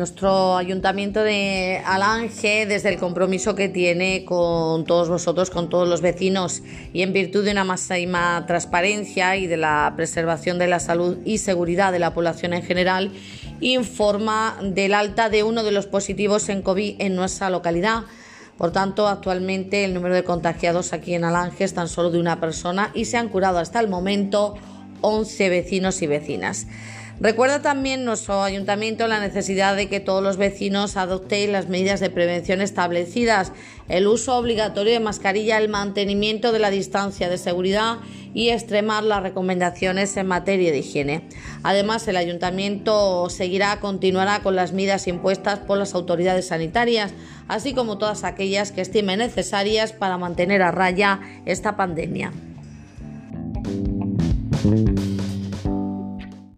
nuestro ayuntamiento de Alange, desde el compromiso que tiene con todos vosotros, con todos los vecinos, y en virtud de una máxima transparencia y de la preservación de la salud y seguridad de la población en general, informa del alta de uno de los positivos en COVID en nuestra localidad. Por tanto, actualmente el número de contagiados aquí en Alange es tan solo de una persona y se han curado hasta el momento 11 vecinos y vecinas. Recuerda también nuestro ayuntamiento la necesidad de que todos los vecinos adopten las medidas de prevención establecidas, el uso obligatorio de mascarilla, el mantenimiento de la distancia de seguridad y extremar las recomendaciones en materia de higiene. Además, el ayuntamiento seguirá, continuará con las medidas impuestas por las autoridades sanitarias, así como todas aquellas que estimen necesarias para mantener a raya esta pandemia. Música